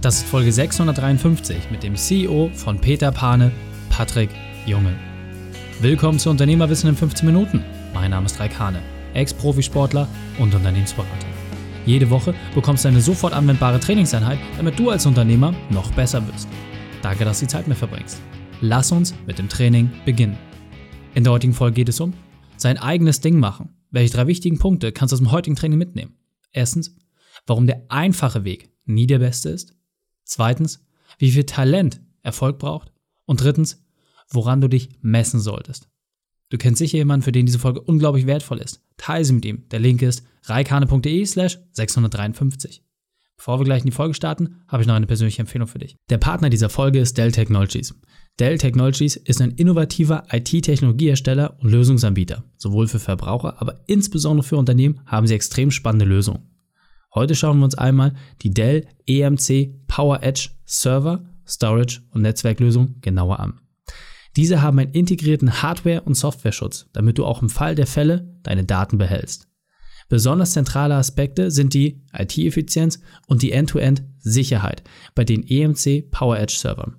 Das ist Folge 653 mit dem CEO von Peter Pane, Patrick Junge. Willkommen zu Unternehmerwissen in 15 Minuten. Mein Name ist Raik Hane, Ex-Profisportler und Unternehmensberater. Jede Woche bekommst du eine sofort anwendbare Trainingseinheit, damit du als Unternehmer noch besser wirst. Danke, dass du die Zeit mit verbringst. Lass uns mit dem Training beginnen. In der heutigen Folge geht es um sein eigenes Ding machen. Welche drei wichtigen Punkte kannst du aus dem heutigen Training mitnehmen? Erstens, warum der einfache Weg nie der beste ist. Zweitens, wie viel Talent Erfolg braucht. Und drittens, woran du dich messen solltest. Du kennst sicher jemanden, für den diese Folge unglaublich wertvoll ist. Teile sie mit ihm. Der Link ist reikane.de slash 653. Bevor wir gleich in die Folge starten, habe ich noch eine persönliche Empfehlung für dich. Der Partner dieser Folge ist Dell Technologies. Dell Technologies ist ein innovativer IT-Technologiehersteller und Lösungsanbieter. Sowohl für Verbraucher, aber insbesondere für Unternehmen haben sie extrem spannende Lösungen. Heute schauen wir uns einmal die Dell EMC Power Edge Server, Storage und Netzwerklösung genauer an. Diese haben einen integrierten Hardware- und Softwareschutz, damit du auch im Fall der Fälle deine Daten behältst. Besonders zentrale Aspekte sind die IT-Effizienz und die End-to-End-Sicherheit bei den EMC Power Edge Servern.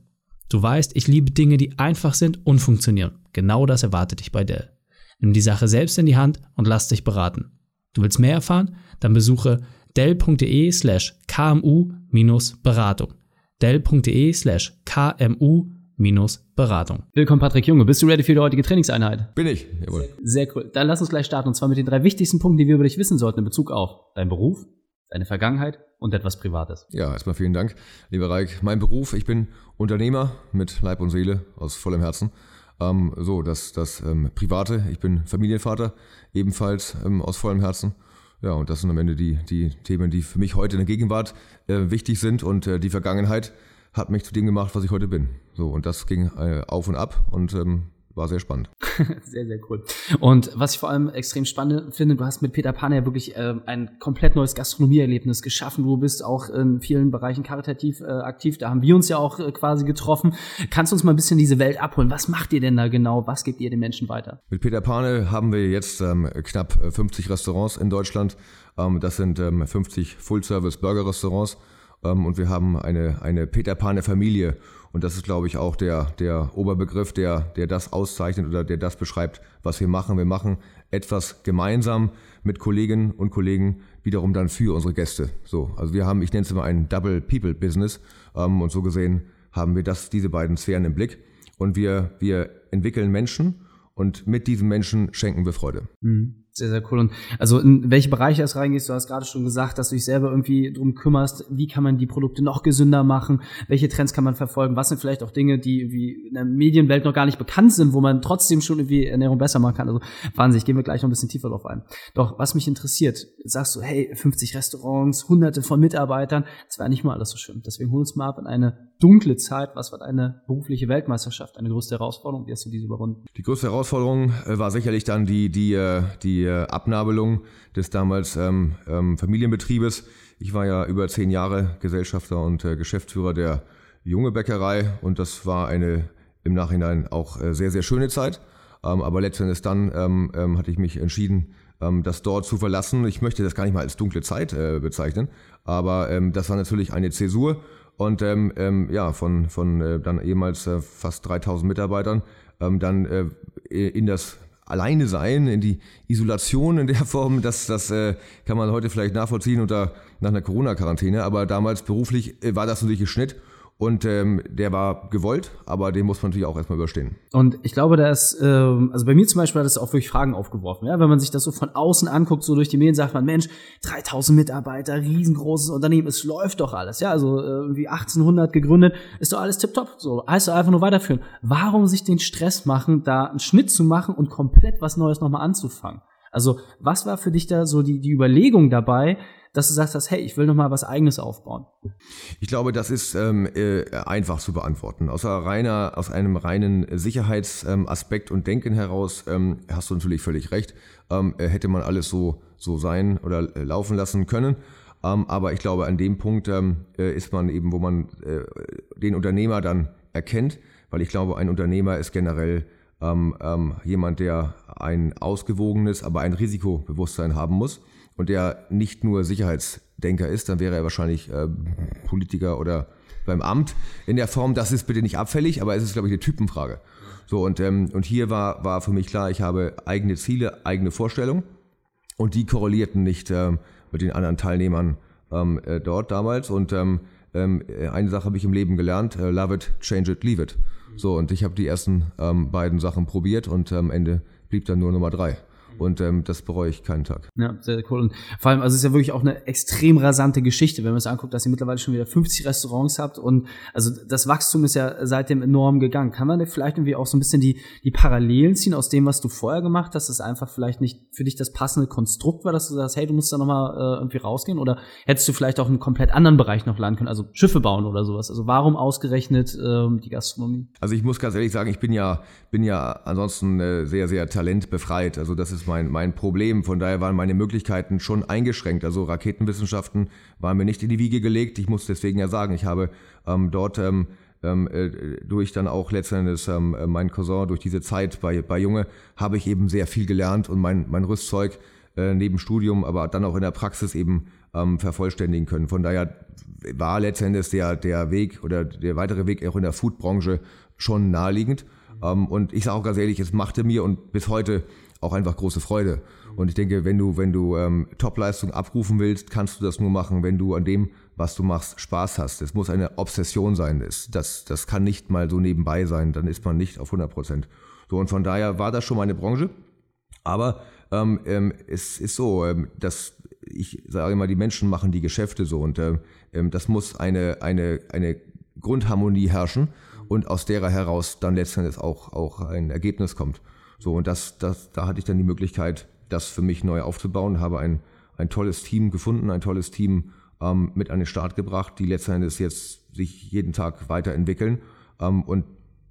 Du weißt, ich liebe Dinge, die einfach sind und funktionieren. Genau das erwartet dich bei Dell. Nimm die Sache selbst in die Hand und lass dich beraten. Du willst mehr erfahren? Dann besuche dell.de slash kmu-beratung. dell.de slash kmu-beratung. Willkommen Patrick Junge, bist du ready für die heutige Trainingseinheit? Bin ich, jawohl. Sehr cool. Dann lass uns gleich starten und zwar mit den drei wichtigsten Punkten, die wir über dich wissen sollten in Bezug auf deinen Beruf, deine Vergangenheit und etwas Privates. Ja, erstmal vielen Dank, lieber Reik. Mein Beruf, ich bin Unternehmer mit Leib und Seele aus vollem Herzen. Ähm, so, das, das ähm, Private, ich bin Familienvater, ebenfalls ähm, aus vollem Herzen. Ja, und das sind am Ende die, die Themen, die für mich heute in der Gegenwart äh, wichtig sind und äh, die Vergangenheit hat mich zu dem gemacht, was ich heute bin. So, und das ging äh, auf und ab und ähm, war sehr spannend. sehr, sehr cool. Und was ich vor allem extrem spannend finde, du hast mit Peter Pan ja wirklich äh, ein komplett neues Gastronomieerlebnis geschaffen. Du bist auch in vielen Bereichen karitativ äh, aktiv. Da haben wir uns ja auch äh, quasi getroffen. Kannst du uns mal ein bisschen diese Welt abholen? Was macht ihr denn da genau? Was gebt ihr den Menschen weiter? Mit Peter Pane haben wir jetzt ähm, knapp 50 äh, Restaurants in Deutschland. Ähm, das sind ähm, 50 Full-Service-Burger-Restaurants. Ähm, und wir haben eine, eine Peter Pane Familie. Und das ist, glaube ich, auch der, der Oberbegriff, der, der das auszeichnet oder der das beschreibt, was wir machen. Wir machen etwas gemeinsam mit Kolleginnen und Kollegen wiederum dann für unsere Gäste. So, also wir haben, ich nenne es immer ein Double People Business. Ähm, und so gesehen haben wir das, diese beiden Sphären im Blick. Und wir, wir entwickeln Menschen und mit diesen Menschen schenken wir Freude. Mhm. Sehr, sehr cool. Und also in welche Bereiche es reingehst, du hast gerade schon gesagt, dass du dich selber irgendwie drum kümmerst, wie kann man die Produkte noch gesünder machen, welche Trends kann man verfolgen, was sind vielleicht auch Dinge, die wie in der Medienwelt noch gar nicht bekannt sind, wo man trotzdem schon irgendwie Ernährung besser machen kann. Also wahnsinnig, gehen wir gleich noch ein bisschen tiefer drauf ein. Doch was mich interessiert, sagst du, hey, 50 Restaurants, hunderte von Mitarbeitern, das war nicht mal alles so schön. Deswegen hol uns mal ab in eine dunkle Zeit. Was war deine berufliche Weltmeisterschaft, deine größte Herausforderung? Wie hast du diese überwunden? Die größte Herausforderung äh, war sicherlich dann die, die, äh, die äh, Abnabelung des damals ähm, ähm, Familienbetriebes. Ich war ja über zehn Jahre Gesellschafter und äh, Geschäftsführer der Junge Bäckerei und das war eine im Nachhinein auch äh, sehr, sehr schöne Zeit. Ähm, aber letztendlich dann ähm, ähm, hatte ich mich entschieden, ähm, das dort zu verlassen. Ich möchte das gar nicht mal als dunkle Zeit äh, bezeichnen, aber ähm, das war natürlich eine Zäsur und ähm, ähm, ja, von, von äh, dann ehemals äh, fast 3000 Mitarbeitern ähm, dann äh, in das Alleine sein, in die Isolation in der Form, das, das äh, kann man heute vielleicht nachvollziehen unter nach einer Corona-Quarantäne, aber damals beruflich äh, war das natürlich ein Schnitt und ähm, der war gewollt, aber den muss man natürlich auch erstmal überstehen. Und ich glaube, dass, ähm, also bei mir zum Beispiel hat es auch wirklich Fragen aufgeworfen. Ja? Wenn man sich das so von außen anguckt, so durch die Medien, sagt man, Mensch, 3000 Mitarbeiter, riesengroßes Unternehmen, es läuft doch alles. Ja, also äh, irgendwie 1800 gegründet, ist doch alles tipptopp. So, heißt doch einfach nur weiterführen. Warum sich den Stress machen, da einen Schnitt zu machen und komplett was Neues nochmal anzufangen? Also, was war für dich da so die, die Überlegung dabei, dass du sagst, hast, hey, ich will noch mal was Eigenes aufbauen? Ich glaube, das ist ähm, äh, einfach zu beantworten. Aus, reiner, aus einem reinen Sicherheitsaspekt ähm, und Denken heraus ähm, hast du natürlich völlig recht. Ähm, äh, hätte man alles so, so sein oder äh, laufen lassen können. Ähm, aber ich glaube, an dem Punkt ähm, äh, ist man eben, wo man äh, den Unternehmer dann erkennt, weil ich glaube, ein Unternehmer ist generell ähm, ähm, jemand, der ein ausgewogenes, aber ein Risikobewusstsein haben muss und der nicht nur Sicherheitsdenker ist, dann wäre er wahrscheinlich äh, Politiker oder beim Amt in der Form, das ist bitte nicht abfällig, aber es ist, glaube ich, eine Typenfrage. So, und, ähm, und hier war, war für mich klar, ich habe eigene Ziele, eigene Vorstellungen und die korrelierten nicht ähm, mit den anderen Teilnehmern ähm, äh, dort damals. Und ähm, ähm, eine Sache habe ich im Leben gelernt, äh, love it, change it, leave it. So, und ich habe die ersten ähm, beiden Sachen probiert und am Ende blieb dann nur Nummer drei. Und ähm, das bereue ich keinen Tag. Ja, sehr cool. Und vor allem, also es ist ja wirklich auch eine extrem rasante Geschichte, wenn man es anguckt, dass ihr mittlerweile schon wieder 50 Restaurants habt. Und also das Wachstum ist ja seitdem enorm gegangen. Kann man vielleicht irgendwie auch so ein bisschen die, die Parallelen ziehen aus dem, was du vorher gemacht hast, dass es einfach vielleicht nicht für dich das passende Konstrukt war, dass du sagst, hey, du musst da nochmal äh, irgendwie rausgehen? Oder hättest du vielleicht auch in einen komplett anderen Bereich noch landen können, also Schiffe bauen oder sowas? Also warum ausgerechnet ähm, die Gastronomie? Also ich muss ganz ehrlich sagen, ich bin ja, bin ja ansonsten äh, sehr, sehr talentbefreit. Also das ist mein, mein Problem. Von daher waren meine Möglichkeiten schon eingeschränkt. Also Raketenwissenschaften waren mir nicht in die Wiege gelegt. Ich muss deswegen ja sagen, ich habe ähm, dort ähm, ähm, äh, durch dann auch letztendlich ähm, äh, mein Cousin, durch diese Zeit bei, bei Junge, habe ich eben sehr viel gelernt und mein, mein Rüstzeug äh, neben Studium, aber dann auch in der Praxis eben ähm, vervollständigen können. Von daher war letztendlich der, der Weg oder der weitere Weg auch in der Foodbranche schon naheliegend. Ähm, und ich sage auch ganz ehrlich, es machte mir und bis heute auch einfach große Freude. Und ich denke, wenn du, wenn du ähm, Topleistung abrufen willst, kannst du das nur machen, wenn du an dem, was du machst, Spaß hast. Es muss eine Obsession sein. Das, das kann nicht mal so nebenbei sein. Dann ist man nicht auf 100 Prozent. So, und von daher war das schon meine Branche. Aber ähm, ähm, es ist so, ähm, dass ich sage immer, die Menschen machen die Geschäfte so. Und ähm, ähm das muss eine, eine, eine Grundharmonie herrschen und aus derer heraus dann letztendlich auch, auch ein Ergebnis kommt. So, und das, das, da hatte ich dann die Möglichkeit, das für mich neu aufzubauen, habe ein, ein tolles Team gefunden, ein tolles Team ähm, mit an den Start gebracht, die letztendlich jetzt sich jeden Tag weiterentwickeln ähm, und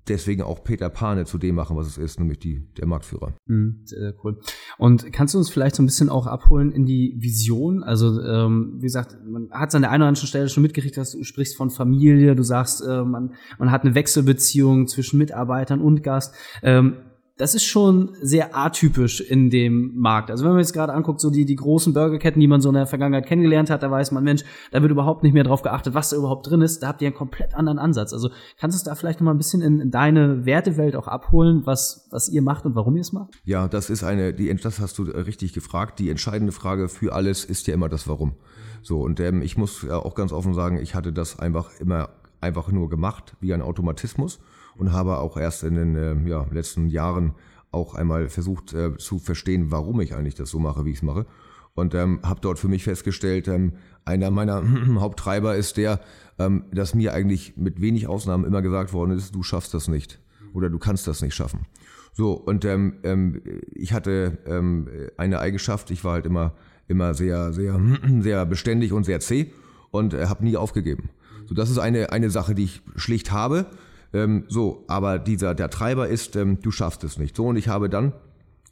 deswegen auch Peter Pane zu dem machen, was es ist, nämlich die, der Marktführer. Mhm, sehr, sehr cool. Und kannst du uns vielleicht so ein bisschen auch abholen in die Vision? Also, ähm, wie gesagt, man hat es an der einen oder anderen Stelle schon mitgekriegt, dass du sprichst von Familie, du sagst, äh, man, man hat eine Wechselbeziehung zwischen Mitarbeitern und Gast. Ähm, das ist schon sehr atypisch in dem Markt. Also wenn man jetzt gerade anguckt, so die, die großen Burgerketten, die man so in der Vergangenheit kennengelernt hat, da weiß man, Mensch, da wird überhaupt nicht mehr drauf geachtet, was da überhaupt drin ist. Da habt ihr einen komplett anderen Ansatz. Also kannst du es da vielleicht noch mal ein bisschen in deine Wertewelt auch abholen, was, was ihr macht und warum ihr es macht? Ja, das ist eine, die, das hast du richtig gefragt. Die entscheidende Frage für alles ist ja immer das Warum. So, und ähm, ich muss ja auch ganz offen sagen, ich hatte das einfach immer einfach nur gemacht, wie ein Automatismus und habe auch erst in den äh, ja, letzten Jahren auch einmal versucht äh, zu verstehen, warum ich eigentlich das so mache, wie ich es mache. Und ähm, habe dort für mich festgestellt, ähm, einer meiner Haupttreiber ist der, ähm, dass mir eigentlich mit wenig Ausnahmen immer gesagt worden ist, du schaffst das nicht oder du kannst das nicht schaffen. So, und ähm, ähm, ich hatte ähm, eine Eigenschaft, ich war halt immer, immer sehr, sehr, sehr beständig und sehr zäh und äh, habe nie aufgegeben. So, das ist eine, eine Sache, die ich schlicht habe. Ähm, so, aber dieser, der Treiber ist, ähm, du schaffst es nicht. So, und ich habe dann,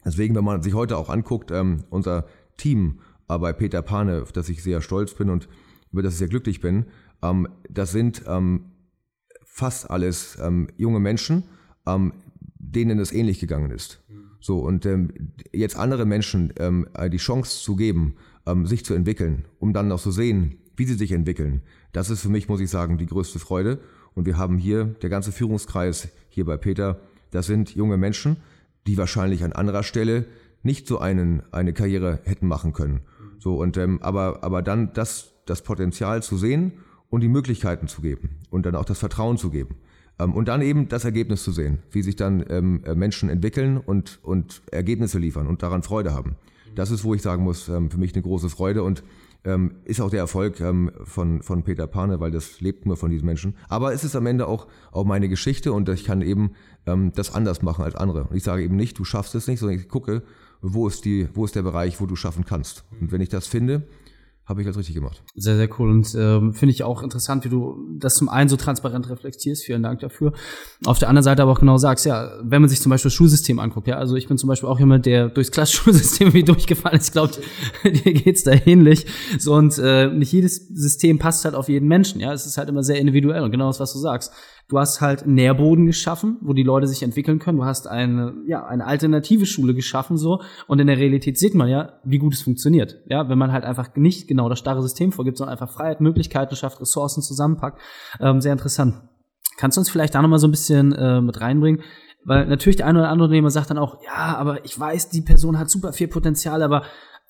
deswegen, wenn man sich heute auch anguckt, ähm, unser Team äh, bei Peter Pane, auf das ich sehr stolz bin und über das ich sehr glücklich bin, ähm, das sind ähm, fast alles ähm, junge Menschen, denen es ähnlich gegangen ist. So, und jetzt andere Menschen äh, die Chance zu geben, sich zu entwickeln, um dann noch zu sehen, wie sie sich entwickeln, das ist für mich, muss ich sagen, die größte Freude. Und wir haben hier, der ganze Führungskreis hier bei Peter, das sind junge Menschen, die wahrscheinlich an anderer Stelle nicht so einen, eine Karriere hätten machen können. So, und, ähm, aber, aber dann das, das Potenzial zu sehen und die Möglichkeiten zu geben und dann auch das Vertrauen zu geben. Ähm, und dann eben das Ergebnis zu sehen, wie sich dann ähm, äh, Menschen entwickeln und, und Ergebnisse liefern und daran Freude haben. Das ist, wo ich sagen muss, ähm, für mich eine große Freude und ähm, ist auch der Erfolg ähm, von, von Peter Pane, weil das lebt nur von diesen Menschen. Aber es ist am Ende auch, auch meine Geschichte und ich kann eben ähm, das anders machen als andere. Und ich sage eben nicht, du schaffst es nicht, sondern ich gucke, wo ist, die, wo ist der Bereich, wo du schaffen kannst. Und wenn ich das finde, habe ich das richtig gemacht. Sehr, sehr cool. Und ähm, finde ich auch interessant, wie du das zum einen so transparent reflektierst. Vielen Dank dafür. Auf der anderen Seite aber auch genau sagst, ja, wenn man sich zum Beispiel das Schulsystem anguckt, ja, also ich bin zum Beispiel auch jemand, der durchs Klassschulsystem wie durchgefallen ist. Ich glaube, dir geht's da ähnlich. So, und äh, nicht jedes System passt halt auf jeden Menschen, ja. Es ist halt immer sehr individuell und genau das, was du sagst. Du hast halt Nährboden geschaffen, wo die Leute sich entwickeln können. Du hast eine, ja, eine alternative Schule geschaffen, so. Und in der Realität sieht man ja, wie gut es funktioniert. Ja, wenn man halt einfach nicht genau das starre System vorgibt, sondern einfach Freiheit, Möglichkeiten schafft, Ressourcen zusammenpackt. Ähm, sehr interessant. Kannst du uns vielleicht da nochmal so ein bisschen äh, mit reinbringen? Weil natürlich der eine oder andere Unternehmer sagt dann auch, ja, aber ich weiß, die Person hat super viel Potenzial, aber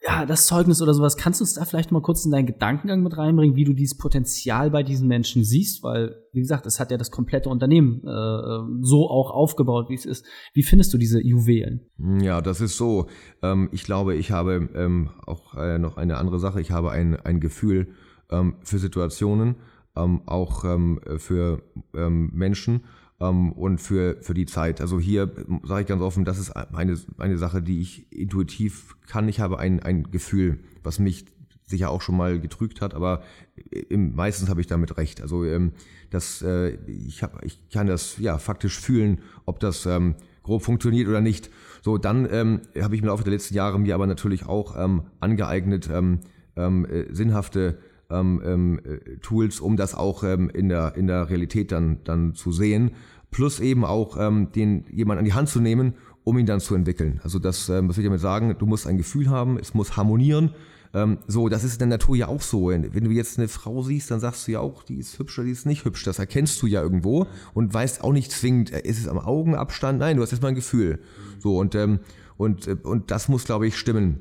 ja, das Zeugnis oder sowas, kannst du uns da vielleicht mal kurz in deinen Gedankengang mit reinbringen, wie du dieses Potenzial bei diesen Menschen siehst? Weil, wie gesagt, es hat ja das komplette Unternehmen äh, so auch aufgebaut, wie es ist. Wie findest du diese Juwelen? Ja, das ist so. Ähm, ich glaube, ich habe ähm, auch äh, noch eine andere Sache. Ich habe ein, ein Gefühl ähm, für Situationen, ähm, auch ähm, für ähm, Menschen ähm, und für, für die Zeit. Also hier sage ich ganz offen, das ist eine, eine Sache, die ich intuitiv kann. Ich habe ein, ein Gefühl, was mich sicher auch schon mal getrügt hat, aber im, meistens habe ich damit recht. Also ähm, das, äh, ich, hab, ich kann das ja faktisch fühlen, ob das ähm, grob funktioniert oder nicht. So, dann ähm, habe ich im Laufe der letzten Jahre mir aber natürlich auch ähm, angeeignet, ähm, ähm, äh, sinnhafte ähm, ähm, äh, Tools, um das auch ähm, in, der, in der Realität dann, dann zu sehen. Plus eben auch ähm, den jemand an die Hand zu nehmen, um ihn dann zu entwickeln. Also das, ähm, was will ich damit sagen, du musst ein Gefühl haben, es muss harmonieren. Ähm, so, das ist in der Natur ja auch so. Wenn du jetzt eine Frau siehst, dann sagst du ja auch, die ist hübsch oder die ist nicht hübsch. Das erkennst du ja irgendwo und weißt auch nicht zwingend, äh, ist es am Augenabstand? Nein, du hast erstmal ein Gefühl. So, und, ähm, und, äh, und das muss, glaube ich, stimmen.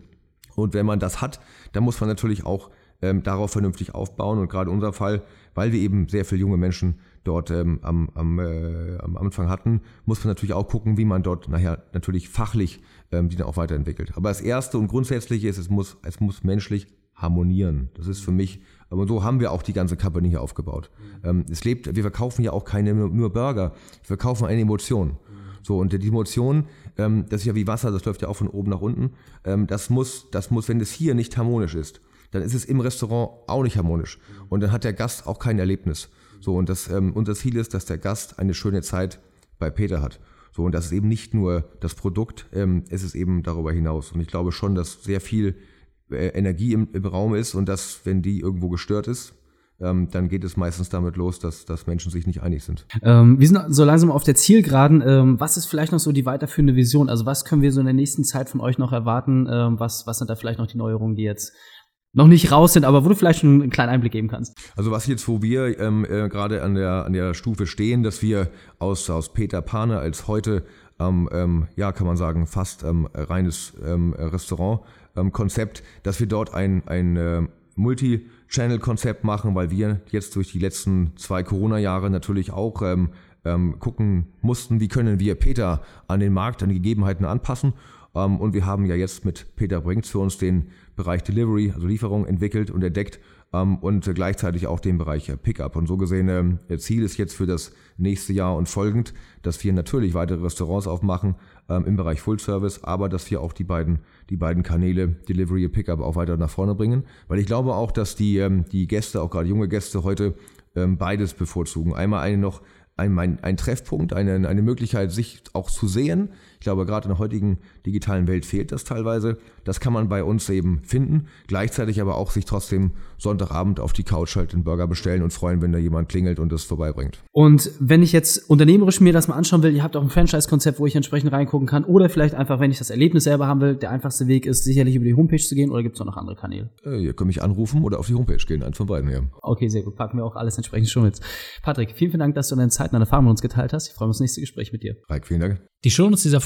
Und wenn man das hat, dann muss man natürlich auch ähm, darauf vernünftig aufbauen. Und gerade unser Fall, weil wir eben sehr viele junge Menschen dort ähm, am, am, äh, am Anfang hatten, muss man natürlich auch gucken, wie man dort nachher natürlich fachlich ähm, die dann auch weiterentwickelt. Aber das Erste und Grundsätzliche ist, es muss, es muss menschlich harmonieren. Das ist für mich, aber so haben wir auch die ganze Company hier aufgebaut. Ähm, es lebt, wir verkaufen ja auch keine nur Burger, wir verkaufen eine Emotion. So, und die Emotion, ähm, das ist ja wie Wasser, das läuft ja auch von oben nach unten. Ähm, das muss, das muss, wenn es hier nicht harmonisch ist, dann ist es im Restaurant auch nicht harmonisch. Und dann hat der Gast auch kein Erlebnis. So, und das, ähm, unser Ziel ist, dass der Gast eine schöne Zeit bei Peter hat. So, und das ist eben nicht nur das Produkt, ähm, es ist eben darüber hinaus. Und ich glaube schon, dass sehr viel äh, Energie im, im Raum ist und dass, wenn die irgendwo gestört ist, ähm, dann geht es meistens damit los, dass, dass Menschen sich nicht einig sind. Ähm, wir sind so langsam auf der Zielgeraden. Ähm, was ist vielleicht noch so die weiterführende Vision? Also was können wir so in der nächsten Zeit von euch noch erwarten? Ähm, was, was sind da vielleicht noch die Neuerungen, die jetzt noch nicht raus sind, aber wo du vielleicht schon einen kleinen Einblick geben kannst. Also was jetzt, wo wir ähm, äh, gerade an der, an der Stufe stehen, dass wir aus, aus Peter Pane als heute, ähm, ähm, ja, kann man sagen, fast ähm, reines ähm, Restaurant-Konzept, ähm, dass wir dort ein, ein äh, Multi-Channel-Konzept machen, weil wir jetzt durch die letzten zwei Corona-Jahre natürlich auch gucken mussten, wie können wir Peter an den Markt, an die Gegebenheiten anpassen. Ähm, und wir haben ja jetzt mit Peter Brinks für uns den Bereich Delivery, also Lieferung entwickelt und entdeckt ähm, und gleichzeitig auch den Bereich äh, Pickup. Und so gesehen, ähm, Ziel ist jetzt für das nächste Jahr und folgend, dass wir natürlich weitere Restaurants aufmachen im Bereich Full Service, aber dass wir auch die beiden, die beiden Kanäle Delivery und Pickup auch weiter nach vorne bringen. Weil ich glaube auch, dass die, die Gäste, auch gerade junge Gäste heute beides bevorzugen. Einmal eine noch ein, ein, ein Treffpunkt, eine, eine Möglichkeit, sich auch zu sehen. Ich glaube, gerade in der heutigen digitalen Welt fehlt das teilweise. Das kann man bei uns eben finden. Gleichzeitig aber auch sich trotzdem Sonntagabend auf die Couch halt den Burger bestellen und freuen, wenn da jemand klingelt und das vorbeibringt. Und wenn ich jetzt unternehmerisch mir das mal anschauen will, ihr habt auch ein Franchise-Konzept, wo ich entsprechend reingucken kann. Oder vielleicht einfach, wenn ich das Erlebnis selber haben will, der einfachste Weg ist, sicherlich über die Homepage zu gehen. Oder gibt es noch andere Kanäle? Äh, ihr könnt mich anrufen oder auf die Homepage gehen. Eins von beiden, ja. Okay, sehr gut. Packen wir auch alles entsprechend schon mit. Patrick, vielen, vielen Dank, dass du deine Zeit und deine Erfahrung mit uns geteilt hast. Ich freue mich aufs nächste Gespräch mit dir. Reik, vielen Dank. Die Shownotes dieser